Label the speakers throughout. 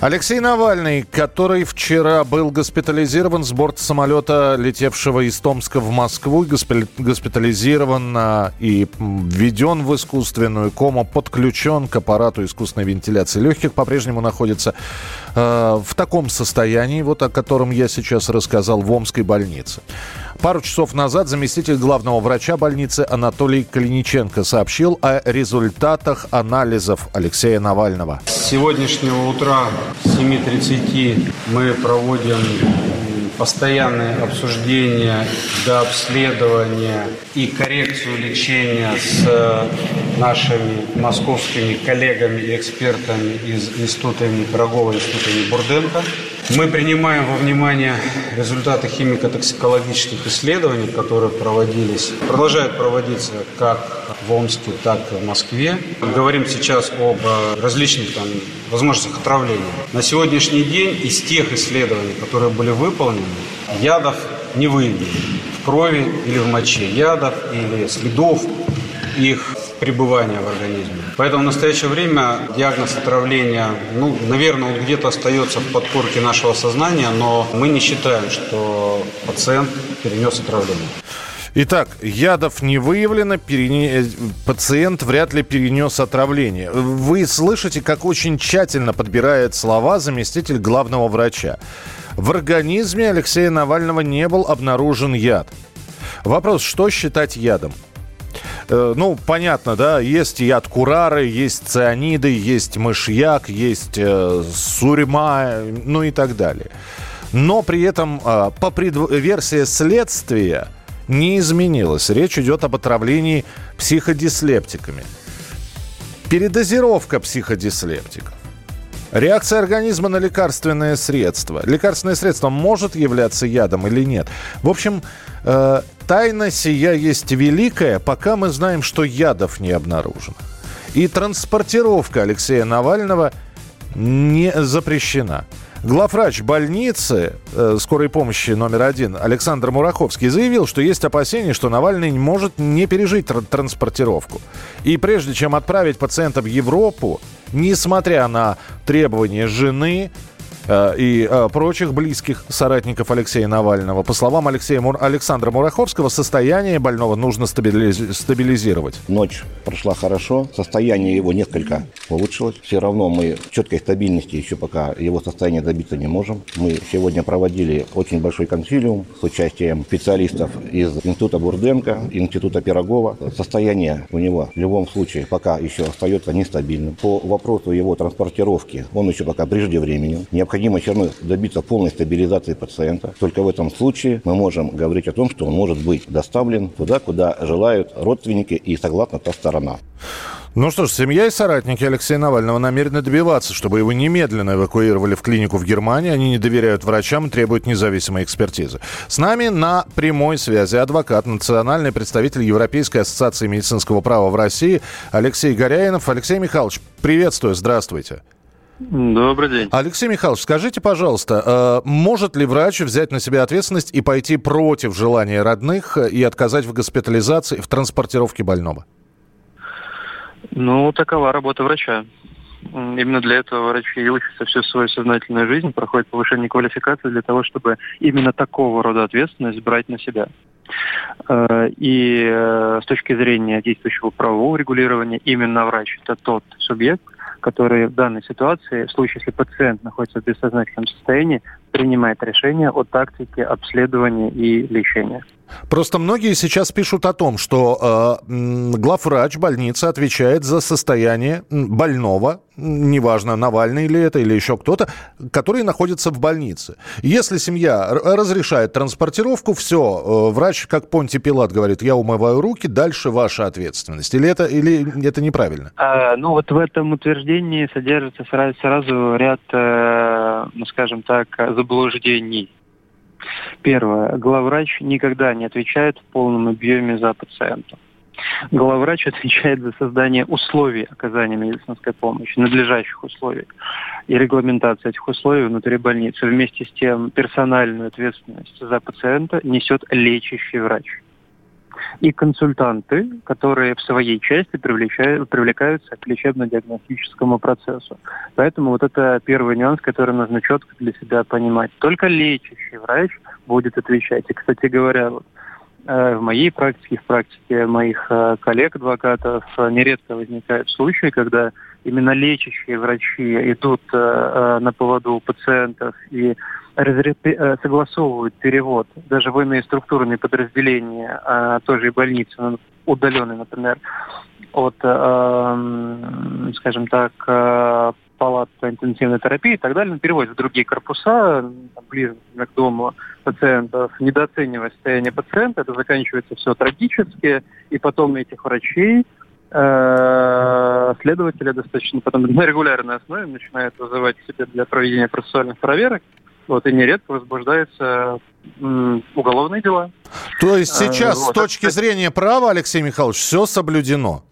Speaker 1: Алексей Навальный, который вчера был госпитализирован с борта самолета, летевшего из Томска в Москву, госпитализирован а, и введен в искусственную кому, подключен к аппарату искусственной вентиляции легких, по-прежнему находится э, в таком состоянии, вот о котором я сейчас рассказал, в Омской больнице. Пару часов назад заместитель главного врача больницы Анатолий Калиниченко сообщил о результатах анализов Алексея Навального.
Speaker 2: С сегодняшнего утра с 7.30 мы проводим постоянные обсуждения до обследования и коррекцию лечения с нашими московскими коллегами и экспертами из Института имени Пирогова, Института имени Бурденко. Мы принимаем во внимание результаты химико-токсикологических исследований, которые проводились, продолжают проводиться как в Омске, так и в Москве. Говорим сейчас об различных там, возможностях отравления. На сегодняшний день из тех исследований, которые были выполнены, ядов не выявлено в крови или в моче ядов или следов их пребывания в организме. Поэтому в настоящее время диагноз отравления, ну, наверное, он где-то остается в подкорке нашего сознания, но мы не считаем, что пациент перенес отравление.
Speaker 1: Итак, ядов не выявлено, перене... пациент вряд ли перенес отравление. Вы слышите, как очень тщательно подбирает слова заместитель главного врача. В организме Алексея Навального не был обнаружен яд. Вопрос, что считать ядом? Э, ну, понятно, да, есть яд курары, есть цианиды, есть мышьяк, есть э, сурьма, ну и так далее. Но при этом э, по пред... версии следствия не изменилась. Речь идет об отравлении психодислептиками. Передозировка психодислептиков. Реакция организма на лекарственное средство. Лекарственное средство может являться ядом или нет. В общем, э, тайна сия есть великая, пока мы знаем, что ядов не обнаружено. И транспортировка Алексея Навального не запрещена. Главврач больницы э, скорой помощи номер один Александр Мураховский заявил, что есть опасения, что Навальный может не пережить тр- транспортировку. И прежде чем отправить пациента в Европу, несмотря на требования жены, и э, прочих близких соратников Алексея Навального. По словам Алексея Мур... Александра Мураховского, состояние больного нужно стабилиз... стабилизировать.
Speaker 3: Ночь прошла хорошо, состояние его несколько улучшилось. Все равно мы четкой стабильности еще пока его состояние добиться не можем. Мы сегодня проводили очень большой консилиум с участием специалистов из Института Бурденко, Института Пирогова. Состояние у него в любом случае пока еще остается нестабильным. По вопросу его транспортировки он еще пока преждевременен. Необходимо необходимо все равно добиться полной стабилизации пациента. Только в этом случае мы можем говорить о том, что он может быть доставлен туда, куда желают родственники и согласно та сторона.
Speaker 1: Ну что ж, семья и соратники Алексея Навального намерены добиваться, чтобы его немедленно эвакуировали в клинику в Германии. Они не доверяют врачам и требуют независимой экспертизы. С нами на прямой связи адвокат, национальный представитель Европейской ассоциации медицинского права в России Алексей Горяинов. Алексей Михайлович, приветствую, здравствуйте.
Speaker 4: Добрый день.
Speaker 1: Алексей Михайлович, скажите, пожалуйста, э, может ли врач взять на себя ответственность и пойти против желания родных и отказать в госпитализации, в транспортировке больного?
Speaker 4: Ну, такова работа врача. Именно для этого врачи и учатся всю свою сознательную жизнь, проходят повышение квалификации для того, чтобы именно такого рода ответственность брать на себя. Э, и э, с точки зрения действующего правового регулирования, именно врач – это тот субъект, который в данной ситуации, в случае, если пациент находится в бессознательном состоянии, принимает решение о тактике обследования и лечения.
Speaker 1: Просто многие сейчас пишут о том, что э, главврач больницы отвечает за состояние больного, неважно, Навальный или это, или еще кто-то, который находится в больнице. Если семья разрешает транспортировку, все, э, врач, как Понти Пилат, говорит, я умываю руки, дальше ваша ответственность. Или это, или это неправильно?
Speaker 4: А, ну вот в этом утверждении содержится сразу, сразу ряд, э, ну скажем так, заблуждений. Первое. Главврач никогда не отвечает в полном объеме за пациента. Главврач отвечает за создание условий оказания медицинской помощи, надлежащих условий и регламентация этих условий внутри больницы. Вместе с тем персональную ответственность за пациента несет лечащий врач и консультанты, которые в своей части привлекаются к лечебно-диагностическому процессу. Поэтому вот это первый нюанс, который нужно четко для себя понимать. Только лечащий врач будет отвечать. И, кстати говоря, вот, в моей практике, в практике моих э, коллег-адвокатов э, нередко возникают случаи, когда именно лечащие врачи идут на поводу у пациентов и Э, согласовывают перевод. Даже в иные структурные подразделения а, той же больницы, ну, удаленной, например, от, э, скажем так, э, палат интенсивной терапии и так далее, переводят в другие корпуса, ближе к дому пациентов, недооценивая состояние пациента, это заканчивается все трагически, и потом этих врачей следователи достаточно потом на регулярной основе начинают вызывать к себе для проведения процессуальных проверок, вот, и нередко возбуждаются уголовные дела.
Speaker 1: То есть а, сейчас вот, с точки это... зрения права, Алексей Михайлович, все соблюдено?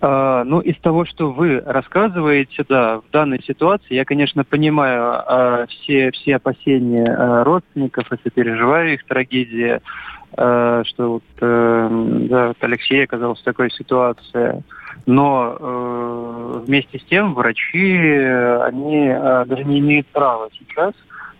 Speaker 4: А, ну, из того, что вы рассказываете, да, в данной ситуации, я, конечно, понимаю а, все, все опасения а, родственников и сопереживаю их трагедии, а, что вот, а, да, вот Алексей оказался в такой ситуации. Но э, вместе с тем врачи, они э, даже не имеют права сейчас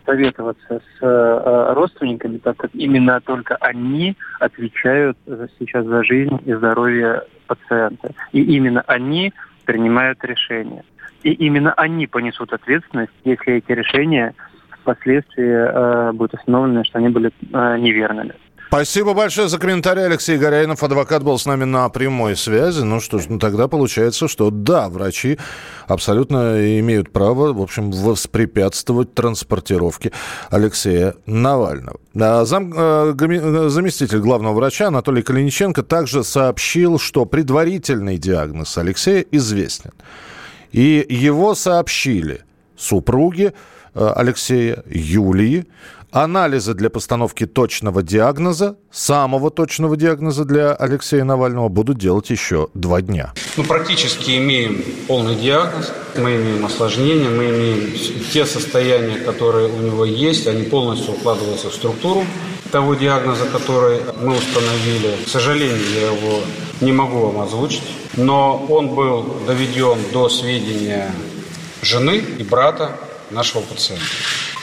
Speaker 4: советоваться с э, родственниками, так как именно только они отвечают сейчас за жизнь и здоровье пациента. И именно они принимают решения. И именно они понесут ответственность, если эти решения впоследствии э, будут установлены, что они были э, неверными.
Speaker 1: Спасибо большое за комментарий. Алексей Горяинов, адвокат, был с нами на прямой связи. Ну что ж, ну тогда получается, что да, врачи абсолютно имеют право, в общем, воспрепятствовать транспортировке Алексея Навального. А зам, э, э, заместитель главного врача Анатолий Калиниченко также сообщил, что предварительный диагноз Алексея известен. И его сообщили супруги э, Алексея, Юлии, Анализы для постановки точного диагноза, самого точного диагноза для Алексея Навального будут делать еще два дня.
Speaker 2: Мы практически имеем полный диагноз, мы имеем осложнения, мы имеем те состояния, которые у него есть, они полностью укладываются в структуру того диагноза, который мы установили. К сожалению, я его не могу вам озвучить, но он был доведен до сведения жены и брата нашего пациента.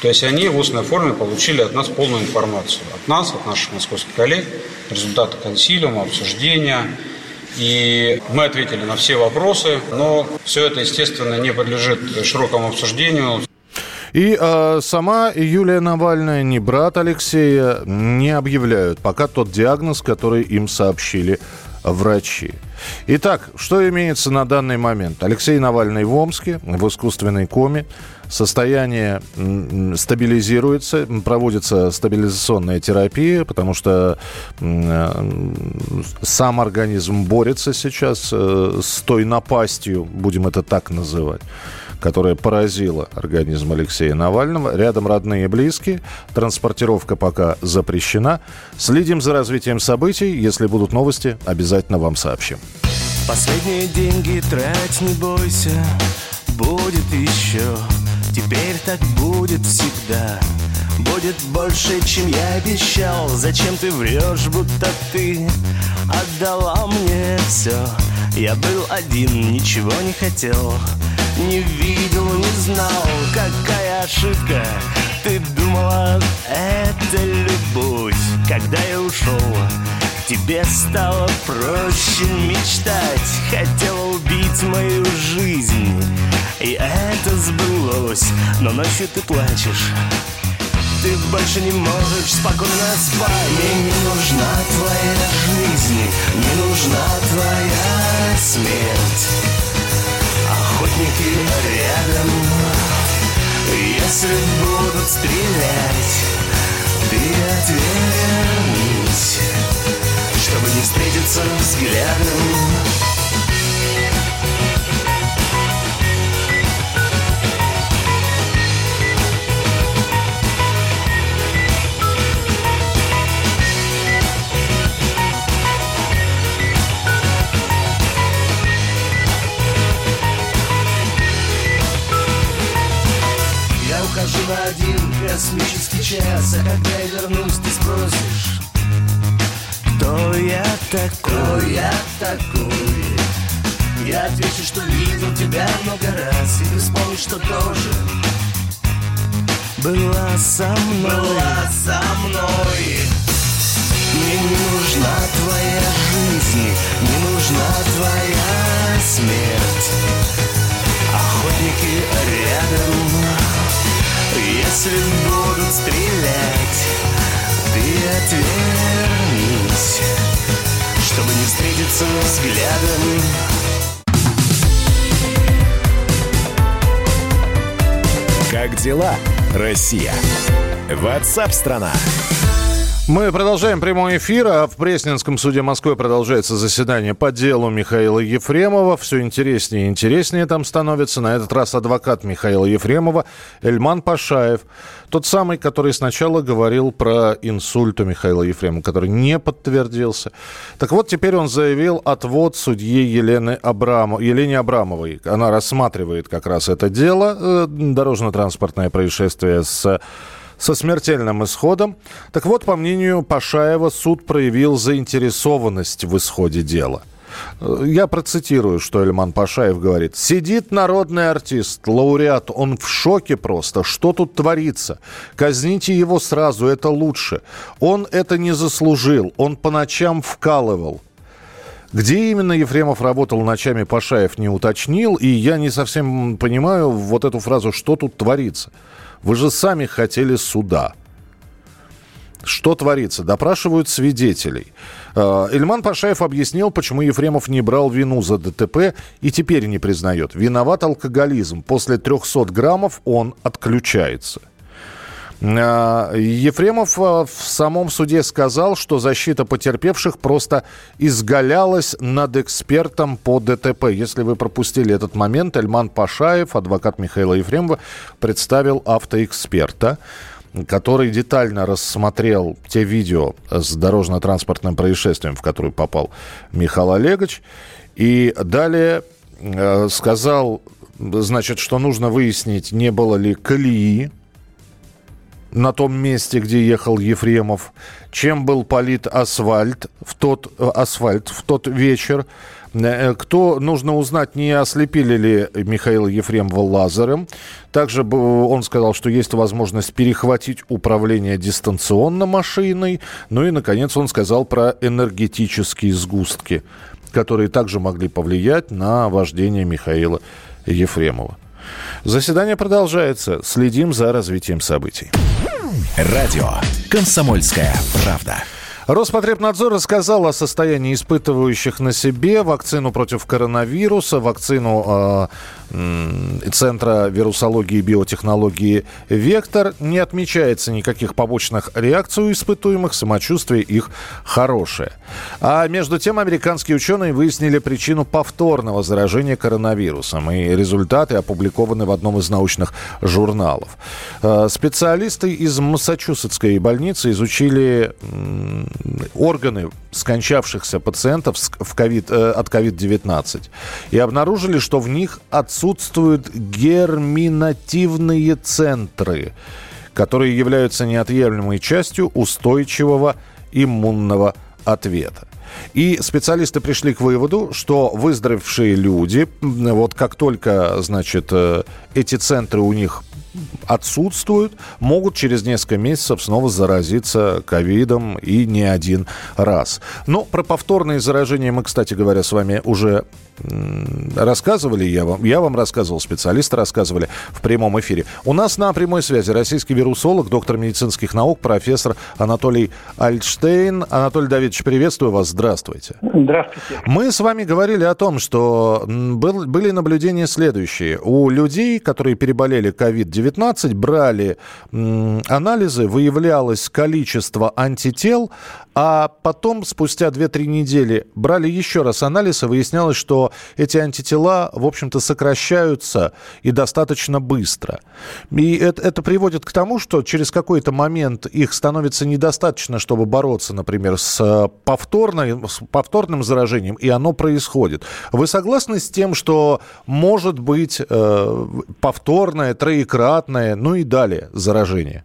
Speaker 2: То есть они в устной форме получили от нас полную информацию. От нас, от наших московских коллег, результаты консилиума, обсуждения. И мы ответили на все вопросы, но все это, естественно, не подлежит широкому обсуждению.
Speaker 1: И э, сама Юлия Навальная, ни брат Алексея не объявляют пока тот диагноз, который им сообщили врачи. Итак, что имеется на данный момент? Алексей Навальный в Омске, в искусственной коме. Состояние стабилизируется, проводится стабилизационная терапия, потому что э, сам организм борется сейчас э, с той напастью, будем это так называть которая поразила организм Алексея Навального. Рядом родные и близкие. Транспортировка пока запрещена. Следим за развитием событий. Если будут новости, обязательно вам сообщим.
Speaker 5: Последние деньги трать не бойся, будет еще. Теперь так будет всегда. Будет больше, чем я обещал Зачем ты врешь, будто ты отдала мне все Я был один, ничего не хотел не видел, не знал, какая ошибка. Ты думала, это любовь. Когда я ушел, тебе стало проще мечтать. Хотела убить мою жизнь И это сбылось. Но ночью ты плачешь. Ты больше не можешь спокойно спать. Мне не нужна твоя жизнь, не нужна твоя смерть охотники рядом. Если будут стрелять Ты отвернись Чтобы не встретиться взглядом встретиться взглядом
Speaker 6: Как дела, Россия? Ватсап-страна!
Speaker 1: Мы продолжаем прямой эфир, а в Пресненском суде Москвы продолжается заседание по делу Михаила Ефремова. Все интереснее и интереснее там становится. На этот раз адвокат Михаила Ефремова Эльман Пашаев. Тот самый, который сначала говорил про инсульт у Михаила Ефремова, который не подтвердился. Так вот, теперь он заявил отвод судьи Елены Абрам... Елене Абрамовой. Она рассматривает как раз это дело, э, дорожно-транспортное происшествие с со смертельным исходом. Так вот, по мнению Пашаева, суд проявил заинтересованность в исходе дела. Э, Я процитирую, что Эльман Пашаев говорит. «Сидит народный артист, лауреат, он в шоке просто. Что тут творится? Казните его сразу, это лучше. Он это не заслужил, он по ночам вкалывал». Где именно Ефремов работал ночами, Пашаев не уточнил, и я не совсем понимаю вот эту фразу «что тут творится?». Вы же сами хотели суда. Что творится? Допрашивают свидетелей. Э, Ильман Пашаев объяснил, почему Ефремов не брал вину за ДТП и теперь не признает. Виноват алкоголизм. После 300 граммов он отключается. Э, Ефремов э, в самом суде сказал, что защита потерпевших просто изгалялась над экспертом по ДТП. Если вы пропустили этот момент, Эльман Пашаев, адвокат Михаила Ефремова, представил автоэксперта который детально рассмотрел те видео с дорожно-транспортным происшествием, в которое попал Михаил Олегович. И далее э, сказал, значит, что нужно выяснить, не было ли колеи на том месте, где ехал Ефремов, чем был полит асфальт в тот, э, асфальт в тот вечер, Э, кто нужно узнать, не ослепили ли Михаила Ефремова лазером. Также он сказал, что есть возможность перехватить управление дистанционно машиной. Ну и, наконец, он сказал про энергетические сгустки, которые также могли повлиять на вождение Михаила Ефремова. Заседание продолжается. Следим за развитием событий.
Speaker 6: Радио «Комсомольская правда».
Speaker 1: Роспотребнадзор рассказал о состоянии испытывающих на себе вакцину против коронавируса, вакцину э, Центра вирусологии и биотехнологии «Вектор». Не отмечается никаких побочных реакций у испытуемых, самочувствие их хорошее. А между тем американские ученые выяснили причину повторного заражения коронавирусом. И результаты опубликованы в одном из научных журналов. Э, специалисты из Массачусетской больницы изучили органы скончавшихся пациентов э, от COVID-19 и обнаружили, что в них отсутствуют герминативные центры, которые являются неотъемлемой частью устойчивого иммунного ответа. И специалисты пришли к выводу, что выздоровевшие люди, вот как только, значит, э, эти центры у них отсутствуют, могут через несколько месяцев снова заразиться ковидом и не один раз. Но про повторные заражения мы, кстати говоря, с вами уже рассказывали, я вам, я вам рассказывал, специалисты рассказывали в прямом эфире. У нас на прямой связи российский вирусолог, доктор медицинских наук, профессор Анатолий Альтштейн. Анатолий Давидович, приветствую вас, здравствуйте.
Speaker 7: Здравствуйте.
Speaker 1: Мы с вами говорили о том, что был, были наблюдения следующие. У людей, которые переболели COVID-19, брали анализы, выявлялось количество антител, а потом, спустя 2-3 недели, брали еще раз анализ, и выяснялось, что эти антитела, в общем-то, сокращаются и достаточно быстро. И это, это приводит к тому, что через какой-то момент их становится недостаточно, чтобы бороться, например, с, повторной, с повторным заражением, и оно происходит. Вы согласны с тем, что может быть э, повторное, троекратное, ну и далее заражение?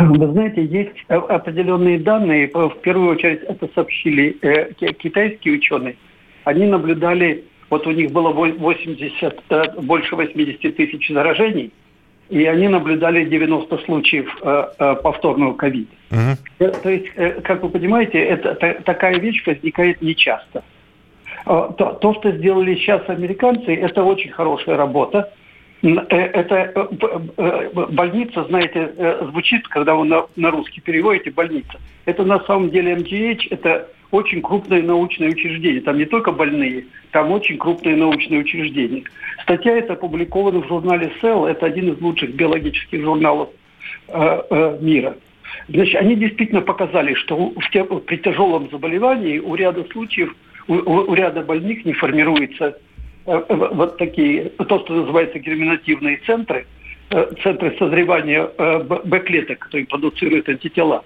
Speaker 7: Вы знаете, есть определенные данные. В первую очередь это сообщили э, китайские ученые. Они наблюдали, вот у них было 80, э, больше 80 тысяч заражений, и они наблюдали 90 случаев э, повторного ковида. Угу. То есть, как вы понимаете, это, та, такая вещь возникает нечасто. То, то, что сделали сейчас американцы, это очень хорошая работа. Э, это э, э, больница, знаете, звучит, когда вы на, на русский переводите больница. Это на самом деле МГХ, это очень крупное научное учреждение. Там не только больные, там очень крупные научные учреждения. Статья эта опубликована в журнале Cell, это один из лучших биологических журналов э, э, мира. Значит, они действительно показали, что в те, при тяжелом заболевании у ряда случаев, у, у ряда больных не формируется вот такие, то, что называется герминативные центры, э, центры созревания э, Б-клеток, которые продуцируют антитела.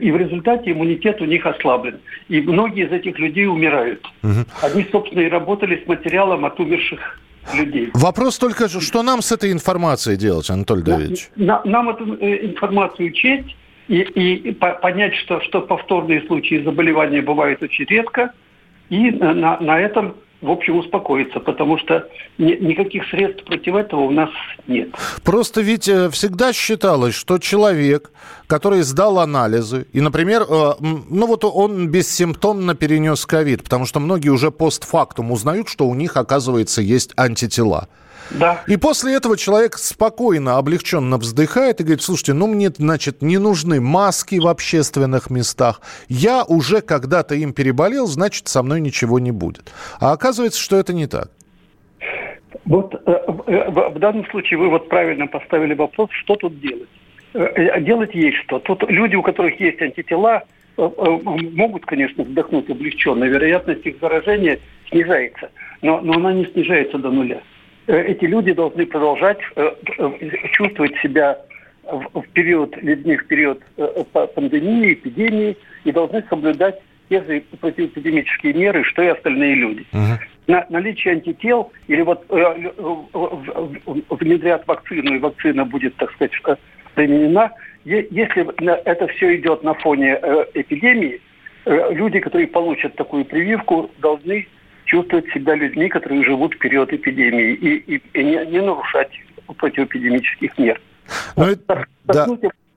Speaker 7: И в результате иммунитет у них ослаблен. И многие из этих людей умирают. Угу. Они, собственно, и работали с материалом от умерших людей.
Speaker 1: Вопрос только, что нам с этой информацией делать, Анатолий Давидович?
Speaker 7: На, нам эту информацию учесть и, и понять, что, что повторные случаи заболевания бывают очень редко, и на, на этом в общем, успокоиться, потому что ни, никаких средств против этого у нас нет.
Speaker 1: Просто ведь э, всегда считалось, что человек, который сдал анализы, и, например, э, ну вот он бессимптомно перенес ковид, потому что многие уже постфактум узнают, что у них, оказывается, есть антитела.
Speaker 7: Да.
Speaker 1: И после этого человек спокойно, облегченно вздыхает и говорит, слушайте, ну мне, значит, не нужны маски в общественных местах. Я уже когда-то им переболел, значит, со мной ничего не будет. А оказывается, что это не так.
Speaker 7: Вот э, э, в данном случае вы вот правильно поставили вопрос, что тут делать. Э, делать есть что. Тут люди, у которых есть антитела, могут, конечно, вздохнуть облегченно. Вероятность их заражения снижается, но, но она не снижается до нуля. Эти люди должны продолжать чувствовать себя в период в период пандемии, эпидемии, и должны соблюдать те же противоэпидемические меры, что и остальные люди. Uh-huh. На, наличие антител или вот э, внедрят вакцину, и вакцина будет, так сказать, применена, если это все идет на фоне эпидемии, люди, которые получат такую прививку, должны чувствовать себя людьми, которые живут в период эпидемии, и, и, и не, не нарушать противоэпидемических мер. Ну, это, да.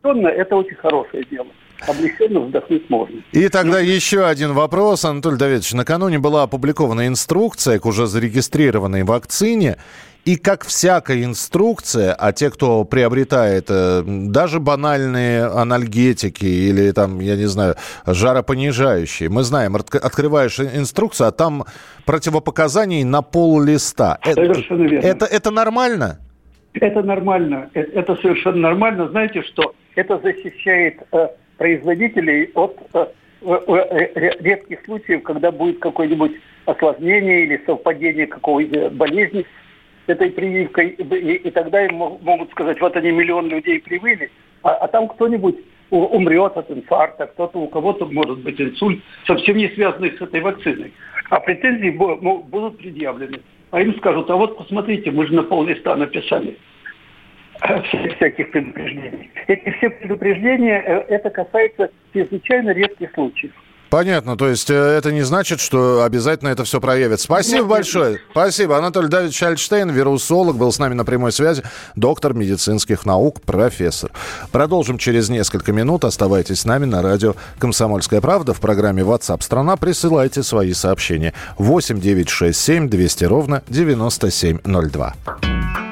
Speaker 7: это очень хорошее дело облегченно вздохнуть можно.
Speaker 1: И тогда еще один вопрос, Анатолий Давидович. Накануне была опубликована инструкция к уже зарегистрированной вакцине. И как всякая инструкция, а те, кто приобретает э, даже банальные анальгетики или там, я не знаю, жаропонижающие, мы знаем, открываешь инструкцию, а там противопоказаний на пол листа.
Speaker 7: Э, совершенно верно.
Speaker 1: Это, это нормально?
Speaker 7: Это нормально. Э, это совершенно нормально. Знаете, что это защищает э, производителей от э, редких случаев, когда будет какое-нибудь осложнение или совпадение какой-то болезни этой прививкой, и, тогда им могут сказать, вот они миллион людей привили, а, а там кто-нибудь умрет от инфаркта, кто-то у кого-то может быть инсульт, совсем не связанный с этой вакциной. А претензии будут предъявлены. А им скажут, а вот посмотрите, мы же на пол листа написали всяких предупреждений. Эти все предупреждения, э, это касается чрезвычайно редких случаев.
Speaker 1: Понятно, то есть э, это не значит, что обязательно это все проявит. Спасибо нет, большое. Нет. Спасибо. Анатолий Давидович Альштейн, вирусолог, был с нами на прямой связи, доктор медицинских наук, профессор. Продолжим через несколько минут. Оставайтесь с нами на радио «Комсомольская правда» в программе WhatsApp страна Присылайте свои сообщения. 8 9 6 7 200 ровно 9702.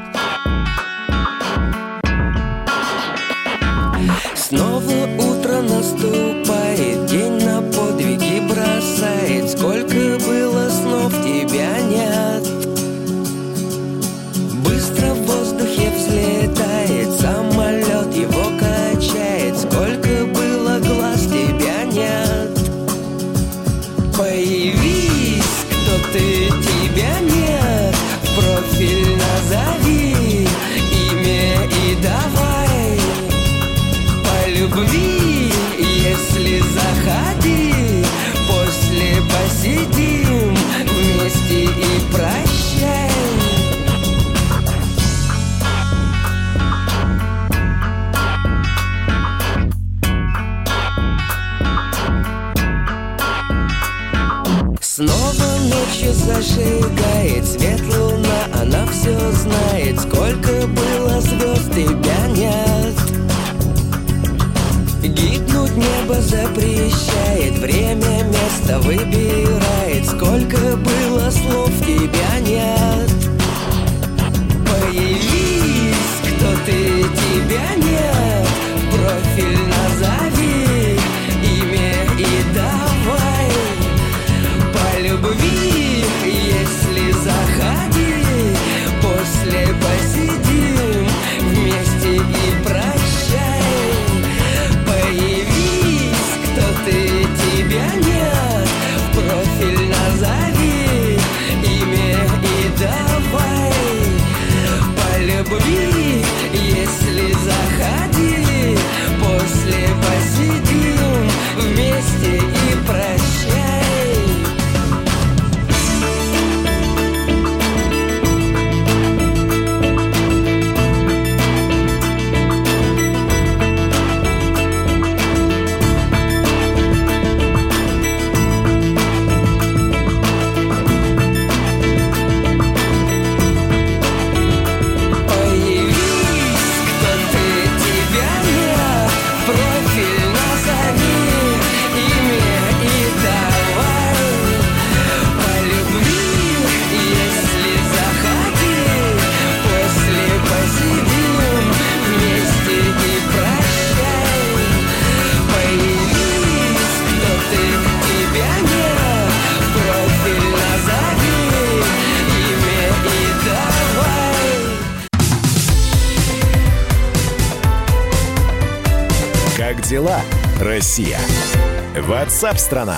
Speaker 6: Ватсап-страна!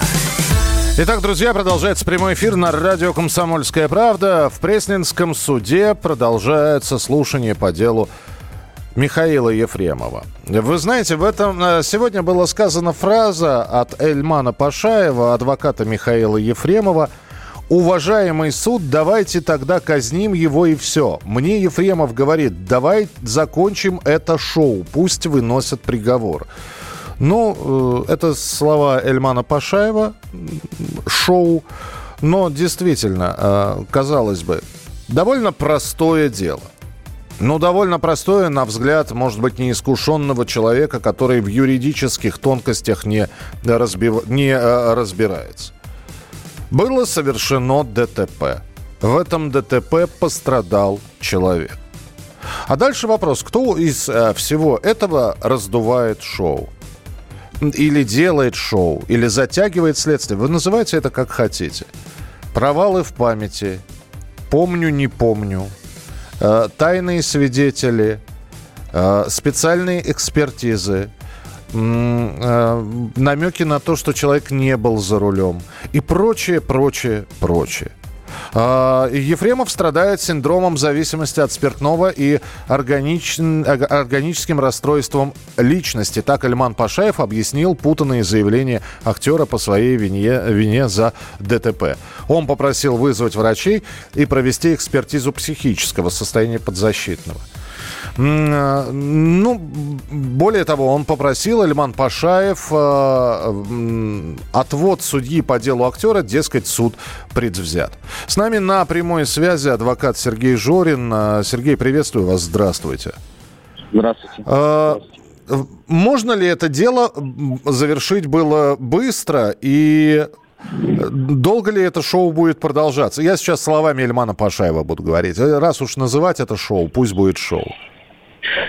Speaker 1: Итак, друзья, продолжается прямой эфир на радио «Комсомольская правда». В Пресненском суде продолжается слушание по делу Михаила Ефремова. Вы знаете, в этом э, сегодня была сказана фраза от Эльмана Пашаева, адвоката Михаила Ефремова, Уважаемый суд, давайте тогда казним его и все. Мне Ефремов говорит, давай закончим это шоу, пусть выносят приговор. Ну, э, это слова Эльмана Пашаева, шоу. Но действительно, э, казалось бы, довольно простое дело. Ну, довольно простое, на взгляд, может быть, неискушенного человека, который в юридических тонкостях не, разбив- не э, разбирается. Было совершено ДТП. В этом ДТП пострадал человек. А дальше вопрос, кто из э, всего этого раздувает шоу? Или делает шоу, или затягивает следствие. Вы называйте это как хотите. Провалы в памяти, помню, не помню, э, тайные свидетели, э, специальные экспертизы, э, намеки на то, что человек не был за рулем и прочее, прочее, прочее. А, Ефремов страдает синдромом зависимости от спиртного и органич- органическим расстройством личности. Так Альман Пашаев объяснил путанные заявления актера по своей вине, вине за ДТП. Он попросил вызвать врачей и провести экспертизу психического состояния подзащитного. Э, Ну, более того, он попросил Эльман Пашаев э, отвод судьи по делу актера, дескать, суд предвзят. С нами на прямой связи адвокат Сергей Жорин. Э, Сергей, приветствую вас, здравствуйте.
Speaker 8: Здравствуйте.
Speaker 1: Можно ли это дело завершить было быстро и долго ли это шоу будет продолжаться? Я сейчас словами Эльмана Пашаева буду говорить. Раз уж называть это шоу, пусть будет шоу.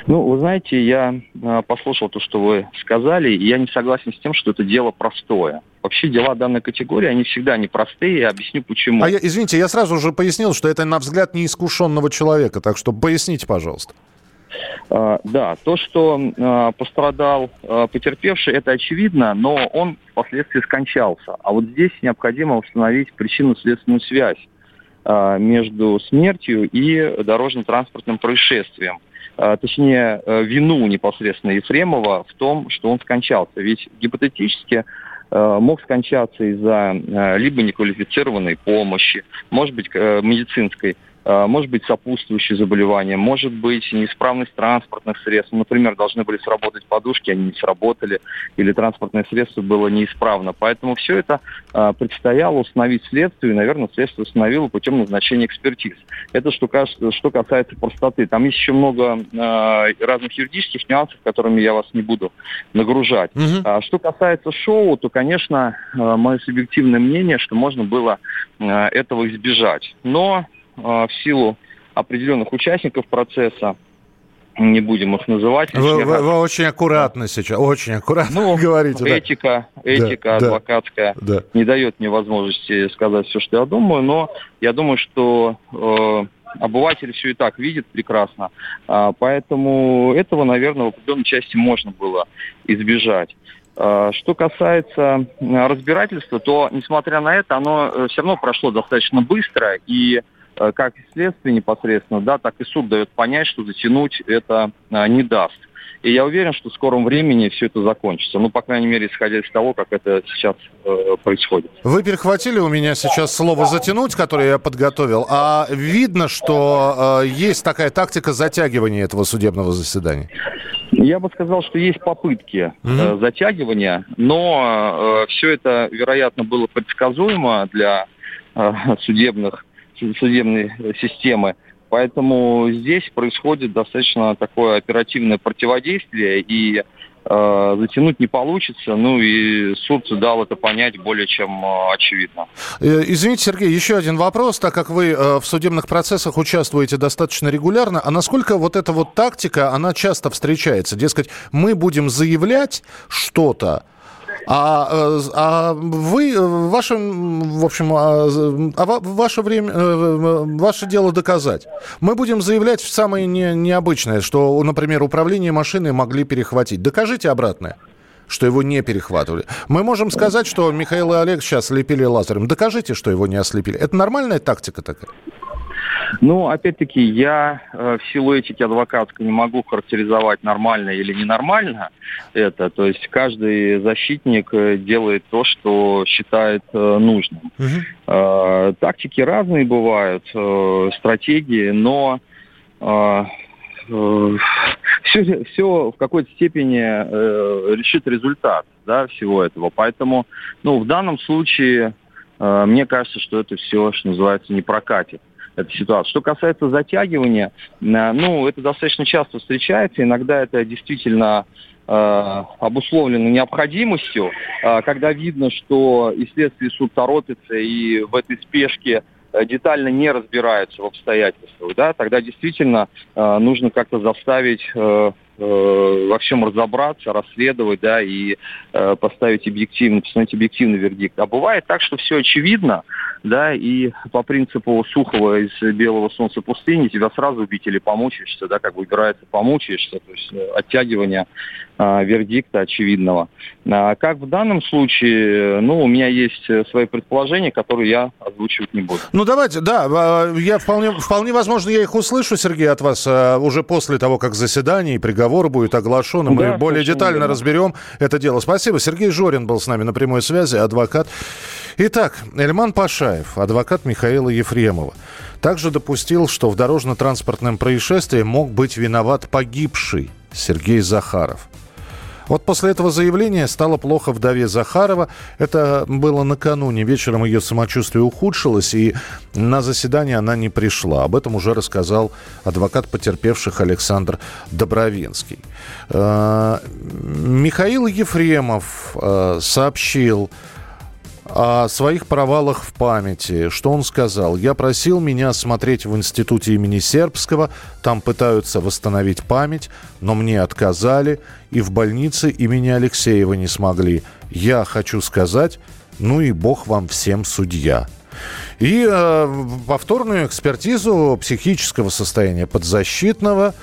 Speaker 8: Ну, вы знаете, я э, послушал то, что вы сказали, и я не согласен с тем, что это дело простое. Вообще дела данной категории, они всегда непростые, я объясню почему.
Speaker 1: А я, извините, я сразу уже пояснил, что это, на взгляд, неискушенного человека, так что поясните, пожалуйста.
Speaker 8: А, Да, то, что а, пострадал а, потерпевший, это очевидно, но он впоследствии скончался. А вот здесь необходимо установить причинно-следственную связь между смертью и дорожно-транспортным происшествием. Точнее, э, вину непосредственно Ефремова в том, что он скончался. Ведь гипотетически э, мог скончаться из-за э, либо неквалифицированной помощи, может быть, медицинской может быть сопутствующие заболевания, может быть неисправность транспортных средств. Ну, например, должны были сработать подушки, они не сработали, или транспортное средство было неисправно. Поэтому все это э, предстояло установить следствию, и, наверное, следствие установило путем назначения экспертиз. Это что, что касается простоты. Там есть еще много э, разных юридических нюансов, которыми я вас не буду нагружать. Угу. Что касается шоу, то, конечно, э, мое субъективное мнение, что можно было э, этого избежать. Но э, в силу определенных участников процесса, не будем их называть.
Speaker 1: Вы, вы, вы очень аккуратно сейчас, очень аккуратно
Speaker 8: ну,
Speaker 1: говорите.
Speaker 8: Этика, да. этика да, адвокатская да. не дает мне возможности сказать все, что я думаю, но я думаю, что э, обыватель все и так видит прекрасно, э, поэтому этого, наверное, в определенной части можно было избежать. Э, что касается разбирательства, то, несмотря на это, оно э, все равно прошло достаточно быстро, и Э, как и следствие непосредственно, да, так и суд дает понять, что затянуть это а, не даст. И я уверен, что в скором времени все это закончится. Ну, по крайней мере, исходя из того, как это сейчас э, происходит.
Speaker 1: Вы перехватили у меня сейчас слово «затянуть», которое я подготовил. А видно, что э, есть такая тактика затягивания этого судебного заседания?
Speaker 8: Я бы сказал, что есть попытки mm-hmm. э, затягивания, но э, все это, вероятно, было предсказуемо для э, судебных судебной системы. Поэтому здесь происходит достаточно такое оперативное противодействие, и э, затянуть не получится. Ну и суд дал это понять более чем э, очевидно.
Speaker 1: Э, извините, Сергей, еще один вопрос, так как вы э, в судебных процессах участвуете достаточно регулярно, а насколько вот эта вот тактика, она часто встречается? Дескать, мы будем заявлять что-то, а, э, а вы, э, ваше, в общем, а, а ваше время, э, ваше дело доказать. Мы будем заявлять самое не, необычное, что, например, управление машиной могли перехватить. Докажите обратное что его не перехватывали. Мы можем сказать, что Михаил и Олег сейчас слепили лазером. Докажите, что его не ослепили. Это нормальная тактика такая?
Speaker 8: Ну, опять-таки, я э, в силу этики адвокатской не могу характеризовать нормально или ненормально это. То есть каждый защитник э, делает то, что считает э, нужным. Угу. Э, тактики разные бывают, э, стратегии, но э, все, все в какой-то степени э, решит результат да, всего этого. Поэтому ну, в данном случае э, мне кажется, что это все, что называется, не прокатит эта ситуация. Что касается затягивания, э, ну, это достаточно часто встречается. Иногда это действительно э, обусловлено необходимостью, э, когда видно, что и следствие суд торопится, и в этой спешке детально не разбираются в обстоятельствах, да, тогда действительно нужно как-то заставить во всем разобраться, расследовать, да, и э, поставить объективный, постановить объективный вердикт. А бывает так, что все очевидно, да, и по принципу Сухого из «Белого солнца пустыни» тебя сразу убить или помучаешься, да, как выбирается помучаешься, то есть э, оттягивание а, вердикта очевидного. А как в данном случае, ну, у меня есть свои предположения, которые я озвучивать не буду.
Speaker 1: Ну, давайте, да, а, я вполне, вполне возможно, я их услышу, Сергей, от вас уже после того, как заседание и приговор будет оглашен, и мы да, более детально верно. разберем это дело. Спасибо. Сергей Жорин был с нами на прямой связи, адвокат. Итак, Эльман Пашаев, адвокат Михаила Ефремова, также допустил, что в дорожно-транспортном происшествии мог быть виноват погибший Сергей Захаров. Вот после этого заявления стало плохо вдове Захарова. Это было накануне. Вечером ее самочувствие ухудшилось, и на заседание она не пришла. Об этом уже рассказал адвокат потерпевших Александр Добровинский. Э, Михаил Ефремов э, сообщил о своих провалах в памяти. Что он сказал? «Я просил меня смотреть в институте имени Сербского. Там пытаются восстановить память, но мне отказали. И в больнице имени Алексеева не смогли. Я хочу сказать, ну и бог вам всем судья». И э, повторную экспертизу психического состояния подзащитного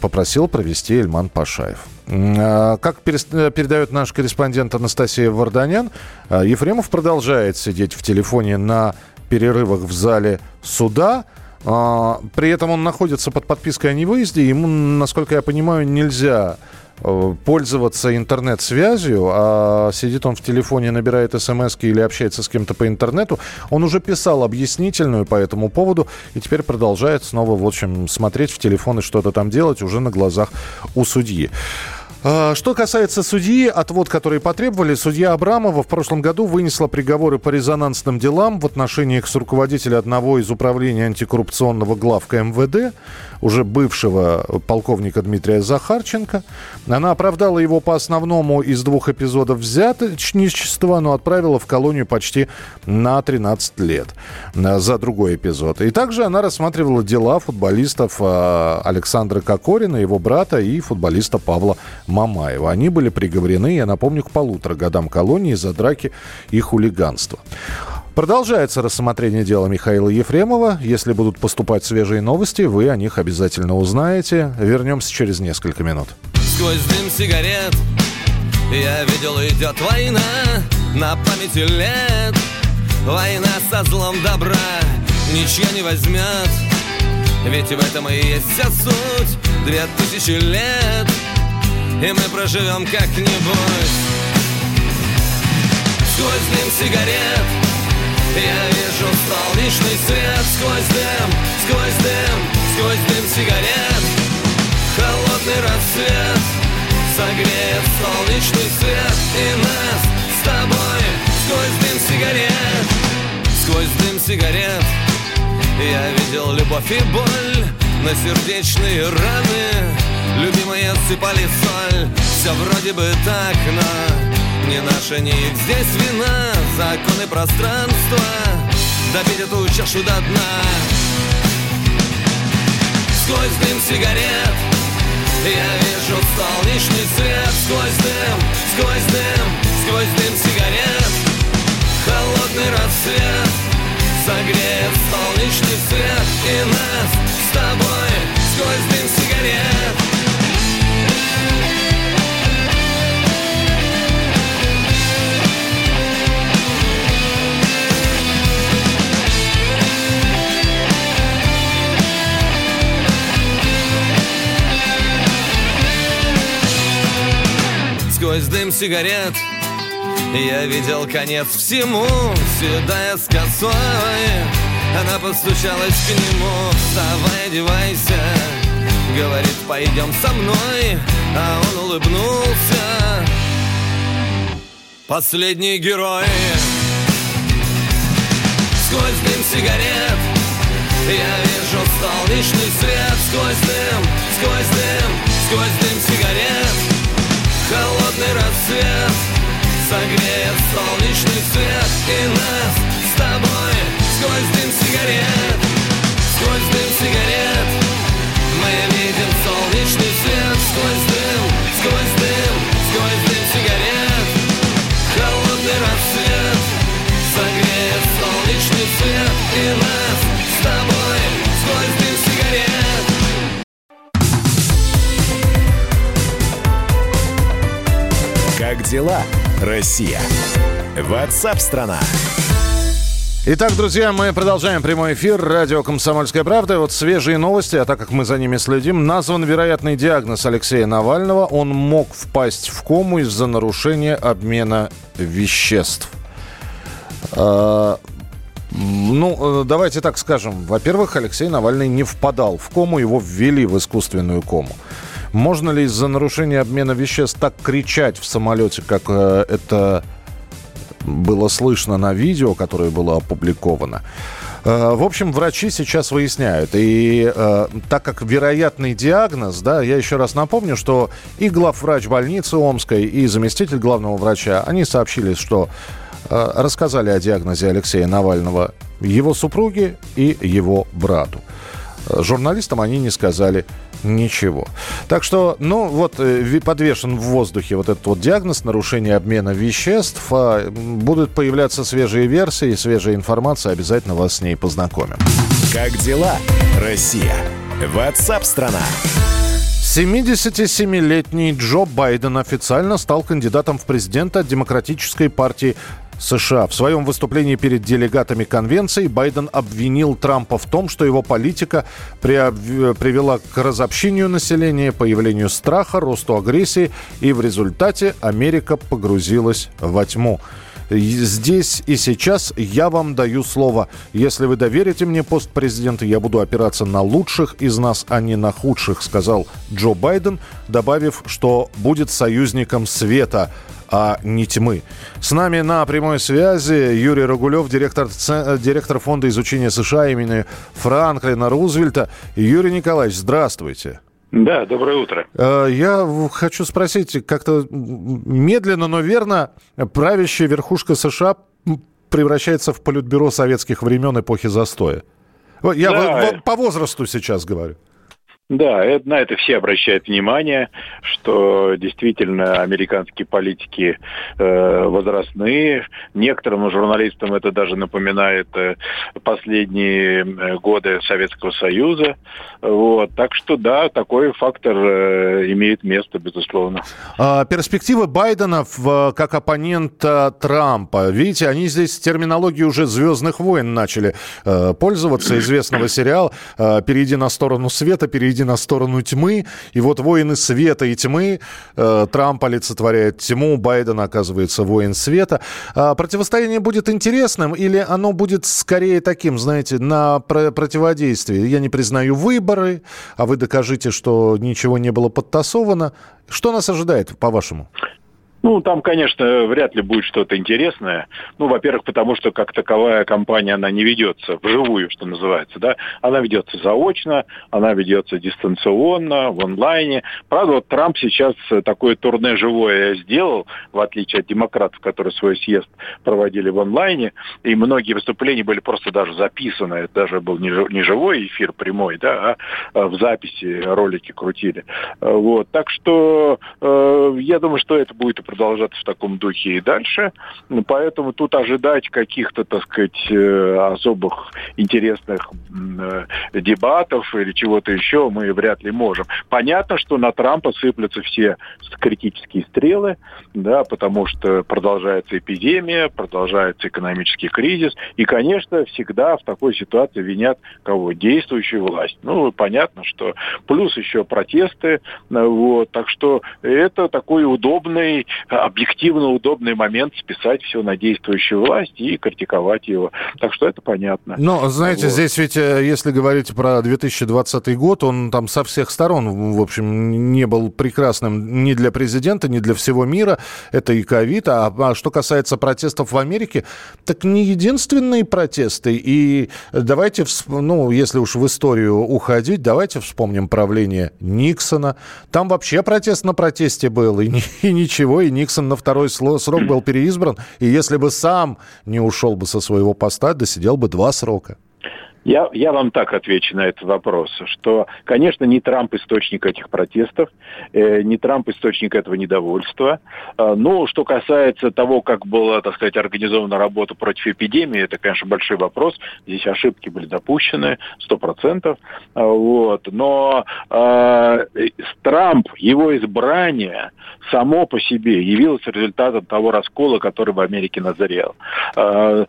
Speaker 1: попросил провести Эльман Пашаев. А, как э, передает наш корреспондент Анастасия Варданян, а, Ефремов продолжает сидеть в телефоне на перерывах в зале суда. А, при этом он находится под подпиской о невыезде. Ему, насколько я понимаю, нельзя э, пользоваться интернет-связью, а сидит он в телефоне, набирает смс или общается с кем-то по интернету. Он уже писал объяснительную по этому поводу и теперь продолжает снова, в общем, смотреть в телефон и что-то там делать уже на глазах у судьи. А, что касается судьи, отвод, который потребовали, судья Абрамова в прошлом году вынесла приговоры по резонансным делам в отношении с руководителя одного из управлений антикоррупционного главка МВД, уже бывшего полковника Дмитрия Захарченко. Она оправдала его по основному из двух эпизодов взяточничества, но отправила в колонию почти на 13 лет за другой эпизод. И также она рассматривала дела футболистов а, Александра Кокорина, его брата и футболиста Павла Мамаева. Они были приговорены, я напомню, к полутора годам колонии за драки и хулиганство. Продолжается рассмотрение дела Михаила Ефремова. Если будут поступать свежие новости, вы о них обязательно узнаете. Вернемся через несколько минут.
Speaker 9: Сквозь дым сигарет я видел, идет война на памяти лет. Война со злом добра ничья не возьмет. Ведь в этом и есть вся суть Две тысячи лет И мы проживем как-нибудь Сквозь дым сигарет Я вижу солнечный свет. Сквозь дым, сквозь дым, сквозь дым сигарет. Холодный рассвет Согреет солнечный свет. И нас с тобой Сквозь дым сигарет. Сквозь дым сигарет Я видел любовь и боль На сердечные раны Любимые сыпали соль. Все вроде бы так, но Не наша, их. Здесь вина Законы пространства. Допить эту чашу до дна. Сквозь дым сигарет. Я вижу солнечный свет. Сквозь дым, сквозь дым, сквозь дым сигарет. Холодный рассвет. Согреет солнечный свет сигарет. Я видел конец всему, седая с косой. Она постучалась к нему, вставай, одевайся Говорит, пойдем со мной, а он улыбнулся. Последний герой Сквозь дым сигарет Я вижу солнечный свет. Сквозь дым, сквозь дым, сквозь дым сигарет Холодный рассвет Согреет солнечный свет И нас с тобой Сквозь дым сигарет Сквозь дым сигарет. Мы видим солнечный свет Сквозь дым, сквозь дым Сквозь дым сигарет. Холодный рассвет Согреет солнечный свет И нас
Speaker 6: Как дела, Россия? Ватсап-страна!
Speaker 1: Итак, друзья, мы продолжаем прямой эфир. Радио «Комсомольская правда». Вот свежие новости, а так как мы за ними следим, назван вероятный диагноз Алексея Навального. Он мог впасть в кому из-за нарушения обмена веществ. А, ну, э, давайте так скажем. Во-первых, Алексей Навальный не впадал в кому, его ввели в искусственную кому. Можно ли из-за нарушения обмена веществ так кричать в самолете, как э, это было слышно на видео, которое было опубликовано? Э, в общем, врачи сейчас выясняют. И э, так как вероятный диагноз, да, я еще раз напомню, что и главврач больницы Омской, и заместитель главного врача, они сообщили, что э, рассказали о диагнозе Алексея Навального его супруге и его брату. Э, Журналистам они не сказали ничего. Так что, ну, вот э, подвешен в воздухе вот этот вот диагноз нарушение обмена веществ. А, Будут появляться свежие версии, свежая информация. Обязательно вас с ней познакомим.
Speaker 6: Как дела, Россия? Ватсап-страна!
Speaker 1: 77-летний Джо Байден официально стал кандидатом в президенты от Демократической партии США. В своем выступлении перед делегатами конвенции Байден обвинил Трампа в том, что его политика привела к разобщению населения, появлению страха, росту агрессии, и в результате Америка погрузилась во тьму. Здесь и сейчас я вам даю слово. Если вы доверите мне пост президента, я буду опираться на лучших из нас, а не на худших, сказал Джо Байден, добавив, что будет союзником света а не тьмы. С нами на прямой связи Юрий Рогулев, директор, директор Фонда изучения США имени Франклина Рузвельта. Юрий Николаевич, здравствуйте.
Speaker 10: Да, доброе утро.
Speaker 1: Э, я хочу спросить, как-то медленно, но верно, правящая верхушка США превращается в политбюро советских времен эпохи застоя. Я да. по возрасту сейчас говорю.
Speaker 10: Да, на это все обращают внимание, что действительно американские политики э, возрастные. Некоторым журналистам это даже напоминает э, последние э, годы Советского Союза. Вот. Так что да, такой фактор э, имеет место, безусловно.
Speaker 1: А, перспективы Байдена в, как оппонента Трампа. Видите, они здесь терминологию уже «Звездных войн» начали э, пользоваться, известного сериала э, «Перейди на сторону света», «Перейди перейти на сторону тьмы. И вот воины света и тьмы, э, Трамп олицетворяет тьму, Байден оказывается воин света. А противостояние будет интересным или оно будет скорее таким, знаете, на про- противодействие? Я не признаю выборы, а вы докажите, что ничего не было подтасовано. Что нас ожидает, по-вашему?
Speaker 10: Ну, там, конечно, вряд ли будет что-то интересное. Ну, во-первых, потому что как таковая компания, она не ведется вживую, что называется, да. Она ведется заочно, она ведется дистанционно, в онлайне. Правда, вот Трамп сейчас такое турне живое сделал, в отличие от демократов, которые свой съезд проводили в онлайне. И многие выступления были просто даже записаны. Это даже был не живой эфир прямой, да, а в записи ролики крутили. Вот. Так что э, я думаю, что это будет продолжаться в таком духе и дальше. Поэтому тут ожидать каких-то, так сказать, э, особых интересных э, дебатов или чего-то еще мы вряд ли можем. Понятно, что на Трампа сыплются все критические стрелы, да, потому что продолжается эпидемия, продолжается экономический кризис, и, конечно, всегда в такой ситуации винят кого? Действующую власть. Ну, понятно, что плюс еще протесты, вот, так что это такой удобный объективно удобный момент списать все на действующую власть и критиковать его. Так что это понятно.
Speaker 1: Но, знаете, вот. здесь ведь, э, если говорить про 2020 год, он там со всех сторон, в общем, не был прекрасным ни для президента, ни для всего мира. Это и ковид. А, а что касается протестов в Америке, так не единственные протесты. И давайте, ну, если уж в историю уходить, давайте вспомним правление Никсона. Там вообще протест на протесте был, и, и ничего, и Никсон на второй срок был переизбран, и если бы сам не ушел бы со своего поста, досидел бы два срока.
Speaker 10: Я, я вам так отвечу на этот вопрос, что, конечно, не Трамп источник этих протестов, э, не Трамп источник этого недовольства. Э, но что касается того, как была, так сказать, организована работа против эпидемии, это, конечно, большой вопрос. Здесь ошибки были допущены, сто процентов. Э, вот. Но э, Трамп, его избрание само по себе явилось результатом того раскола, который в Америке назрел. Э,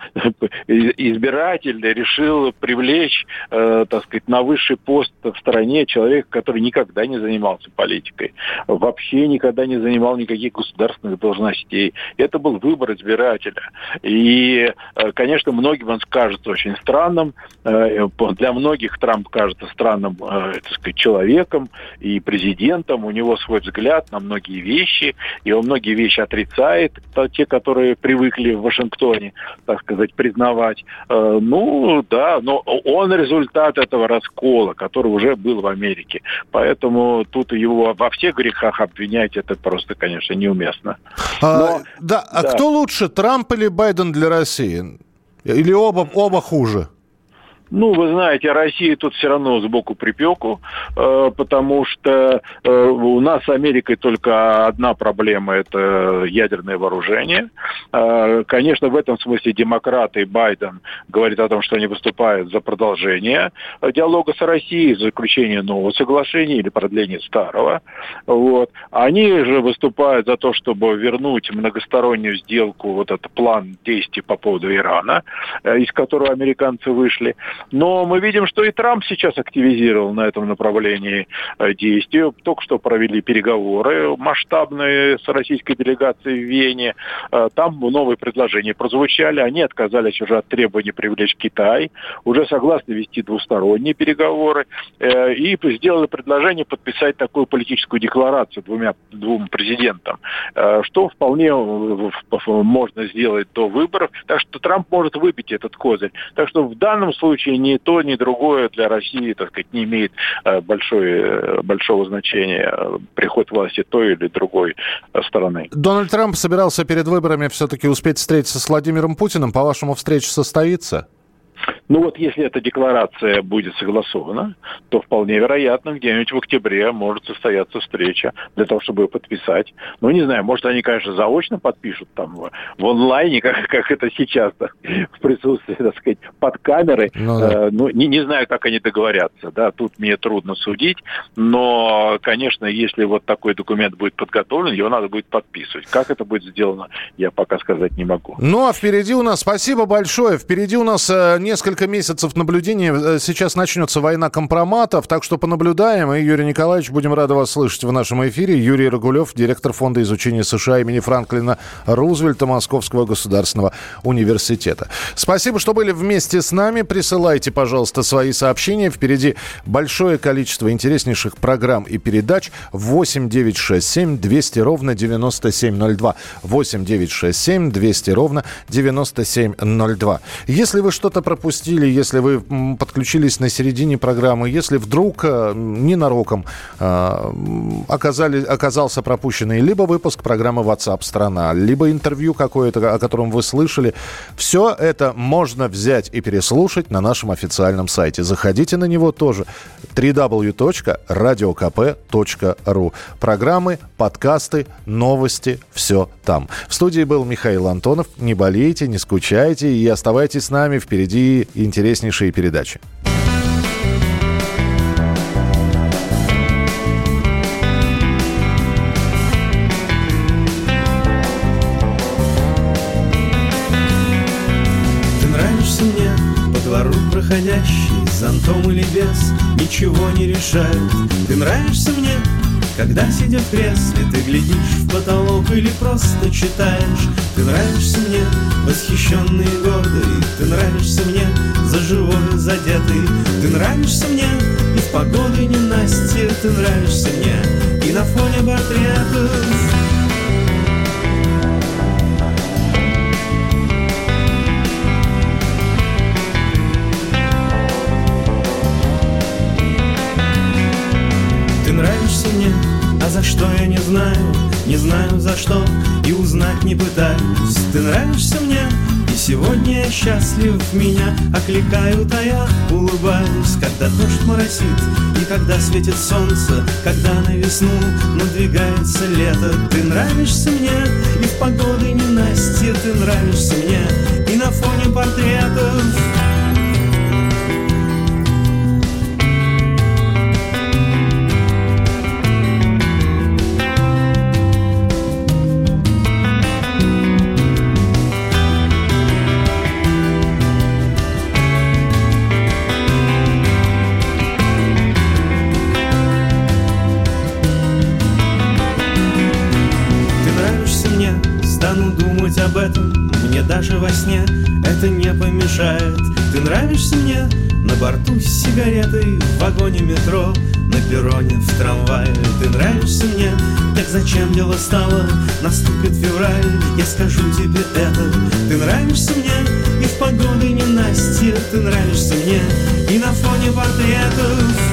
Speaker 10: избиратель решил привлечь привлечь, э, так сказать, на высший пост в стране человека, который никогда не занимался политикой, вообще никогда не занимал никаких государственных должностей. Это был выбор избирателя. И, э, конечно, многим он кажется очень странным. Э, для многих Трамп кажется странным, э, так сказать, человеком и президентом. У него свой взгляд на многие вещи, и он многие вещи отрицает, те, которые привыкли в Вашингтоне, так сказать, признавать. Э, ну, да, но он результат этого раскола, который уже был в Америке. Поэтому тут его во всех грехах обвинять, это просто, конечно, неуместно.
Speaker 1: А, Но, а, да, а кто лучше, Трамп или Байден для России? Или оба, оба хуже?
Speaker 10: Ну, вы знаете, Россия тут все равно сбоку припеку, э, потому что э, у нас с Америкой только одна проблема – это ядерное вооружение. Э, конечно, в этом смысле демократы и Байден говорят о том, что они выступают за продолжение диалога с Россией, за заключение нового соглашения или продление старого. Вот. Они же выступают за то, чтобы вернуть многостороннюю сделку, вот этот план действий по поводу Ирана, э, из которого американцы вышли. Но мы видим, что и Трамп сейчас активизировал на этом направлении э, действия. Только что провели переговоры масштабные с российской делегацией в Вене. Э, там новые предложения прозвучали. Они отказались уже от требований привлечь Китай. Уже согласны вести двусторонние переговоры. И сделали предложение подписать такую политическую декларацию двумя, двум президентам, что вполне можно сделать до выборов. Так что Трамп может выбить этот козырь. Так что в данном случае ни то, ни другое для России, так сказать, не имеет э, большой, э, большого значения э, приход власти той или другой стороны.
Speaker 1: Дональд Трамп собирался перед выборами все-таки успеть встретиться с Владимиром Путиным. По-вашему, встреча состоится?
Speaker 10: Ну вот если эта декларация будет согласована, то вполне вероятно, где-нибудь в октябре может состояться встреча для того, чтобы ее подписать. Ну, не знаю, может, они, конечно, заочно подпишут там в, онлайне, как, как это сейчас, да, в присутствии, так сказать, под камерой. Ну, да. э, ну не, не знаю, как они договорятся, да, тут мне трудно судить, но, конечно, если вот такой документ будет подготовлен, его надо будет подписывать. Как это будет сделано, я пока сказать не могу.
Speaker 1: Ну, а впереди у нас, спасибо большое, впереди у нас э, несколько месяцев наблюдения. Э, сейчас начнется война компроматов, так что понаблюдаем. И, Юрий Николаевич, будем рады вас слышать в нашем эфире. Юрий Рогулев, директор Фонда изучения США имени Франклина Рузвельта Московского государственного университета. Спасибо, что были вместе с нами. Присылайте, пожалуйста, свои сообщения. Впереди большое количество интереснейших программ и передач. 8 9 6 7 200 ровно 9702. 8 9 6 7 200 ровно 9702. Если вы что-то пропустили, если вы подключились на середине программы, если вдруг э, ненароком э, оказали, оказался пропущенный либо выпуск программы WhatsApp страна, либо интервью какое-то, о котором вы слышали, все это можно взять и переслушать на нашем официальном сайте. Заходите на него тоже www.radiokp.ru Программы, подкасты, новости, все там. В студии был Михаил Антонов. Не болейте, не скучайте и оставайтесь с нами. Впереди интереснейшие передачи.
Speaker 5: Ты нравишься мне, по двору проходящий, зонтом или без, ничего не решает. Ты нравишься мне, когда, сидя в кресле, ты глядишь в потолок или просто читаешь. Ты нравишься мне, восхищенный и гордый. Ты нравишься мне, за живое задетый. Ты нравишься мне, и в погоды ненастье Ты нравишься мне, и на фоне портретов за что я не знаю, не знаю за что И узнать не пытаюсь. Ты нравишься мне, и сегодня я счастлив. Меня окликают, а я улыбаюсь. Когда дождь моросит и когда светит солнце Когда на весну надвигается лето. Ты нравишься мне, и в погоды ненастье Ты нравишься мне, и на фоне портретов в трамвае Ты нравишься мне, так зачем дело стало? Наступит февраль, я скажу тебе это. Ты нравишься мне? И в погоды ненастье. Ты нравишься мне. И на фоне портретов